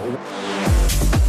Música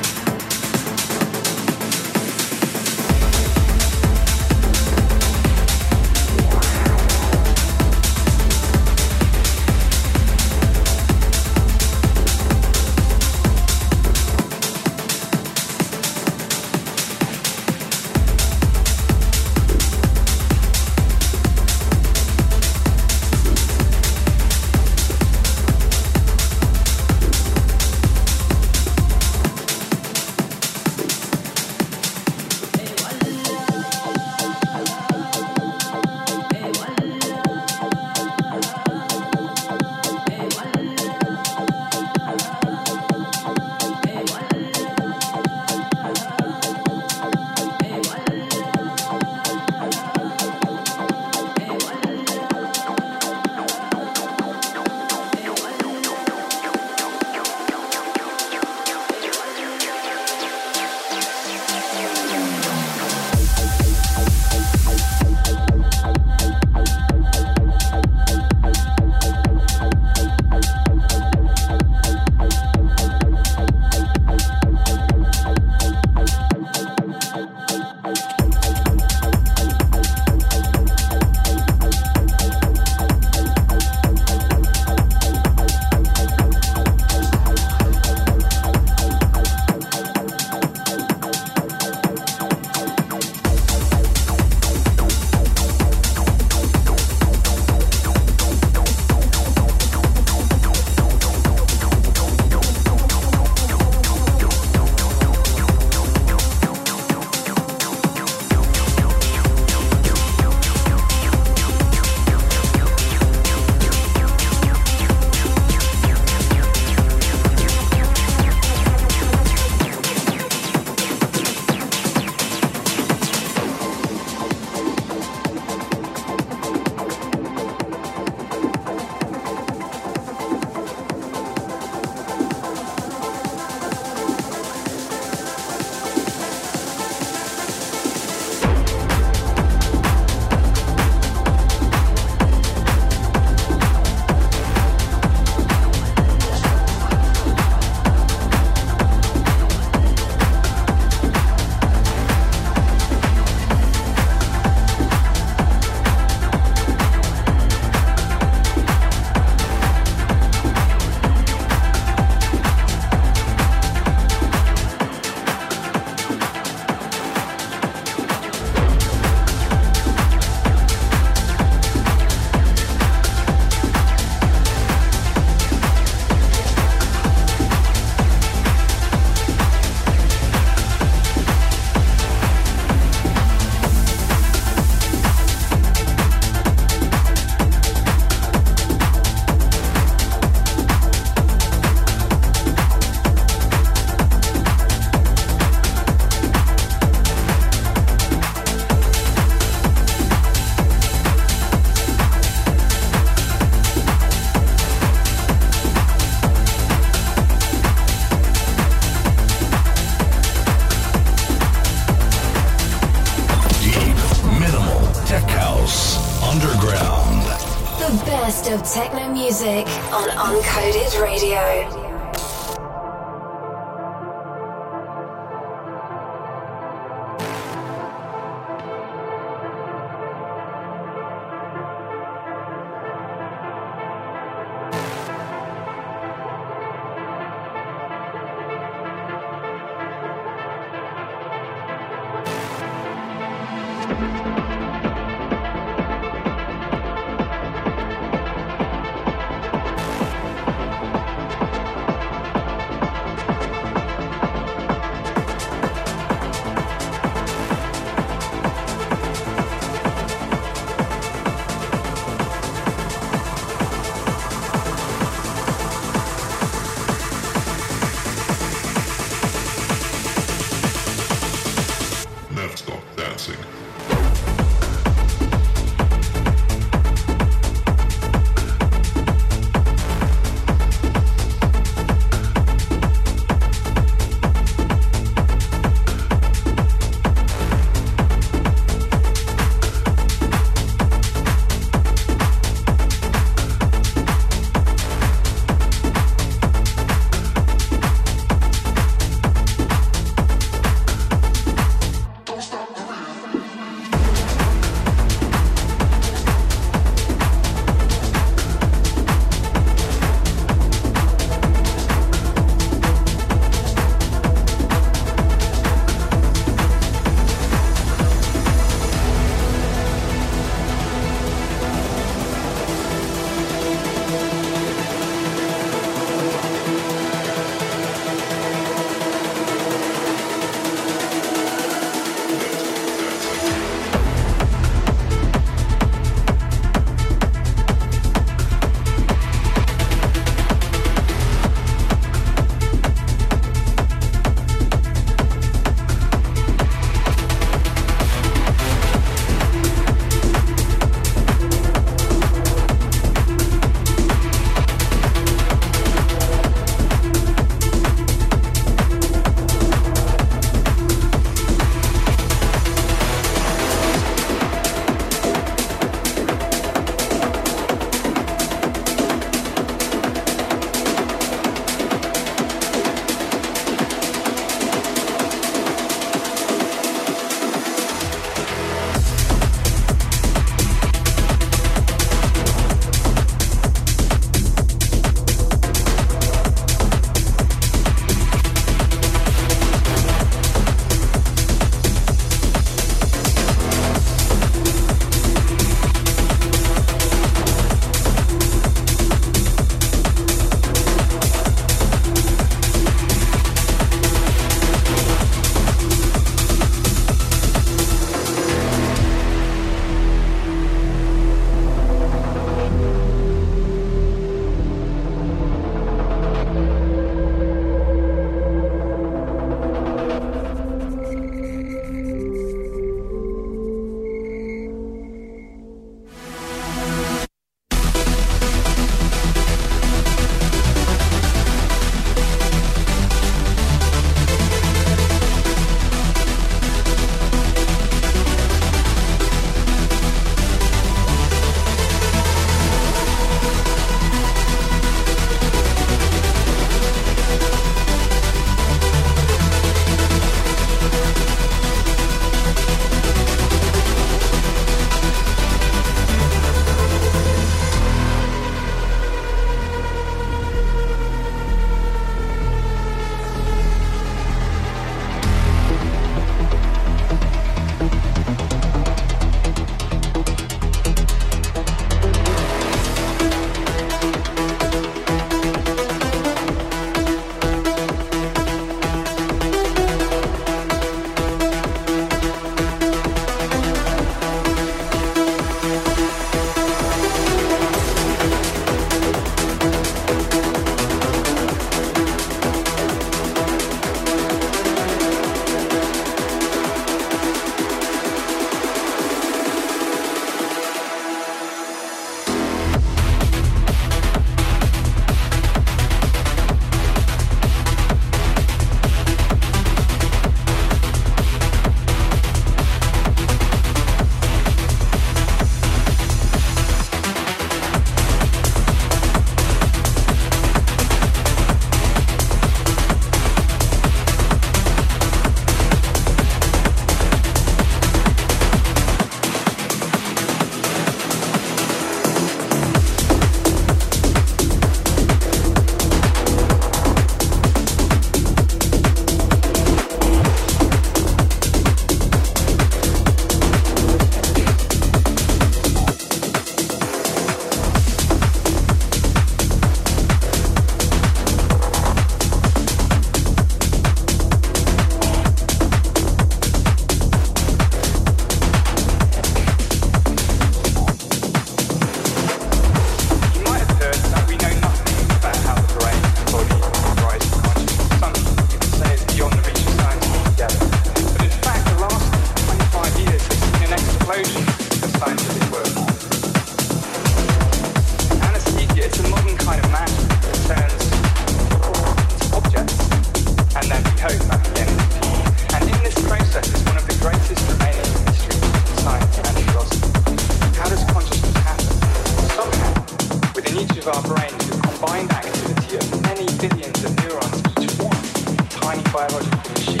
biological machine,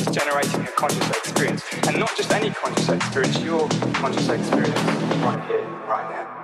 is generating a conscious experience. And not just any conscious experience, your conscious experience right here, right now.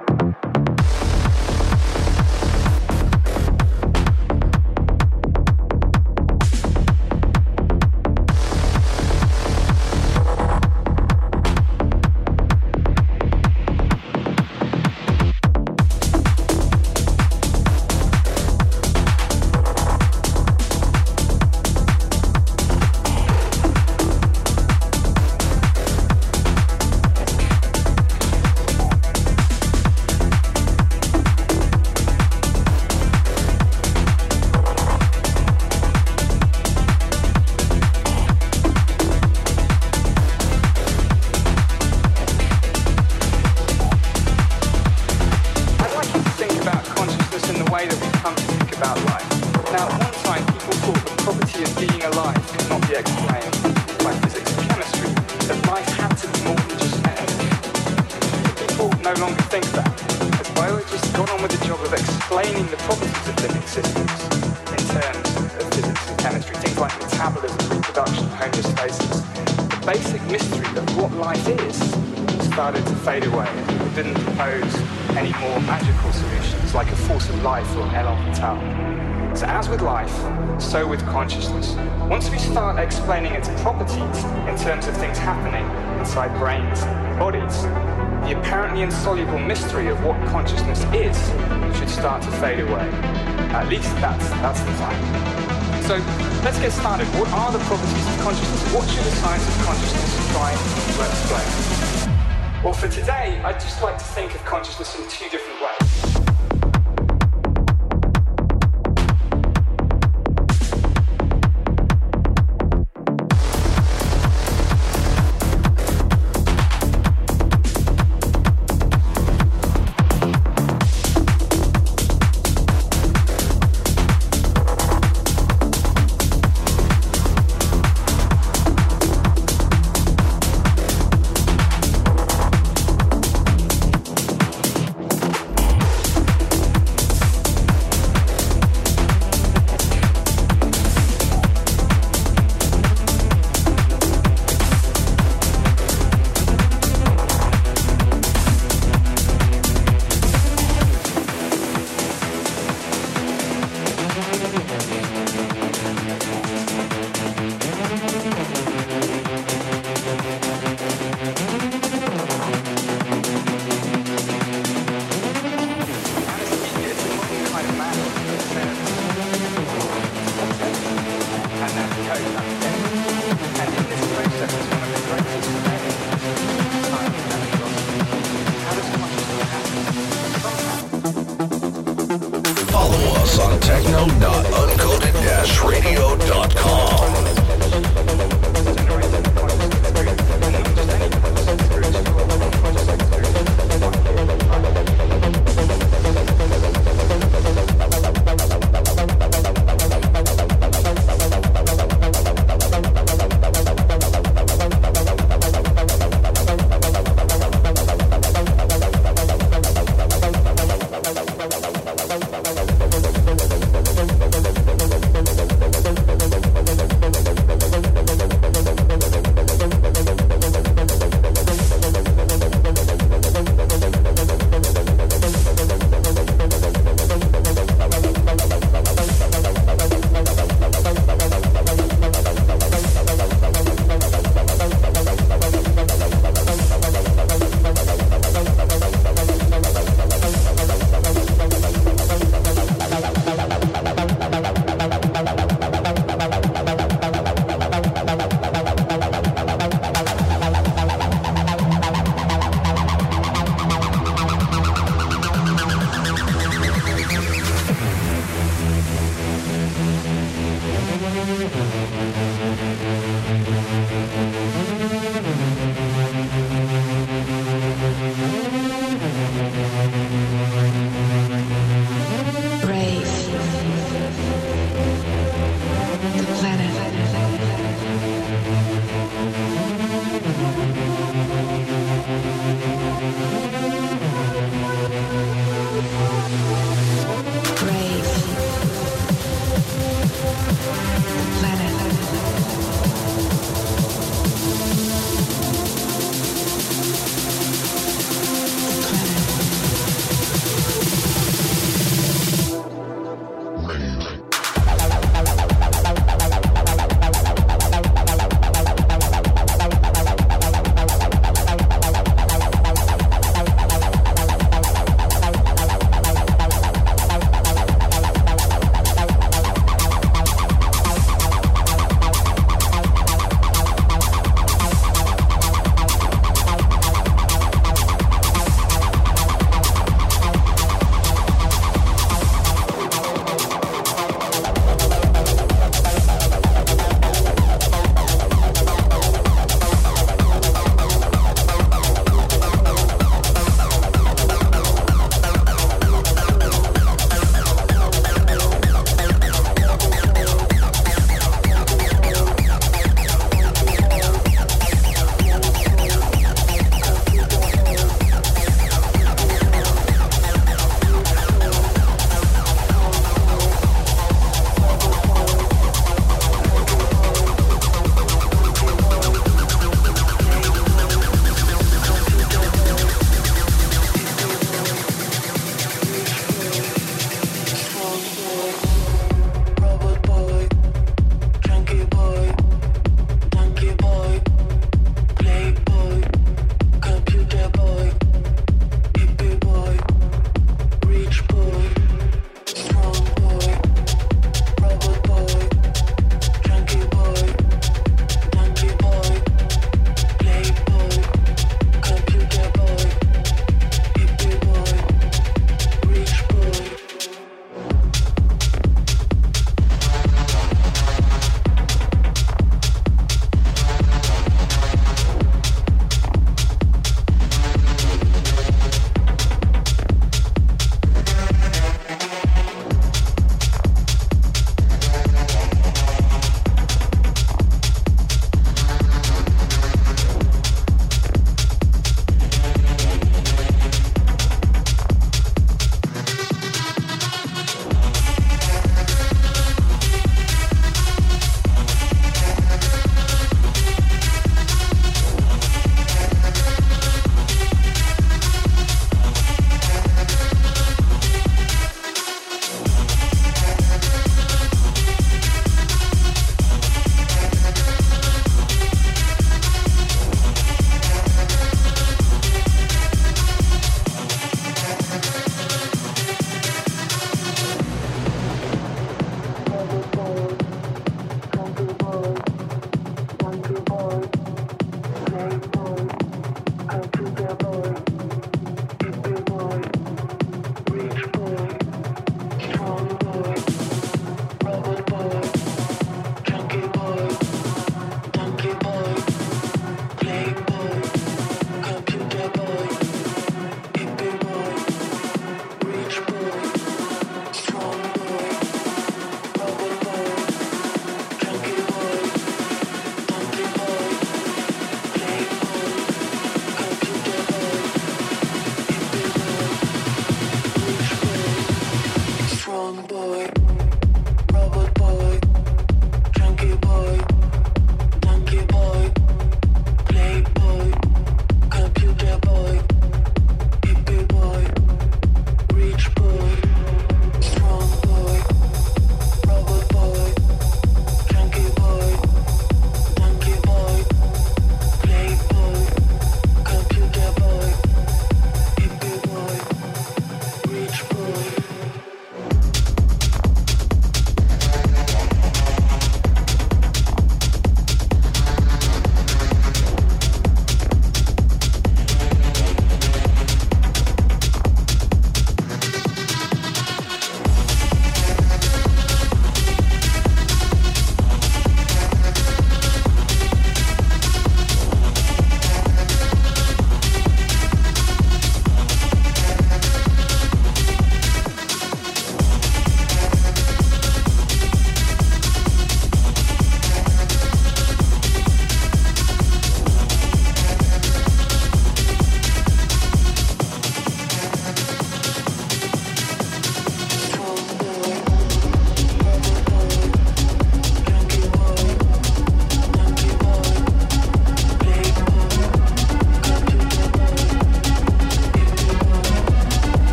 what are the properties of consciousness? What should the science of consciousness try to explain? Well, for today, I'd just like to think of consciousness in two different ways.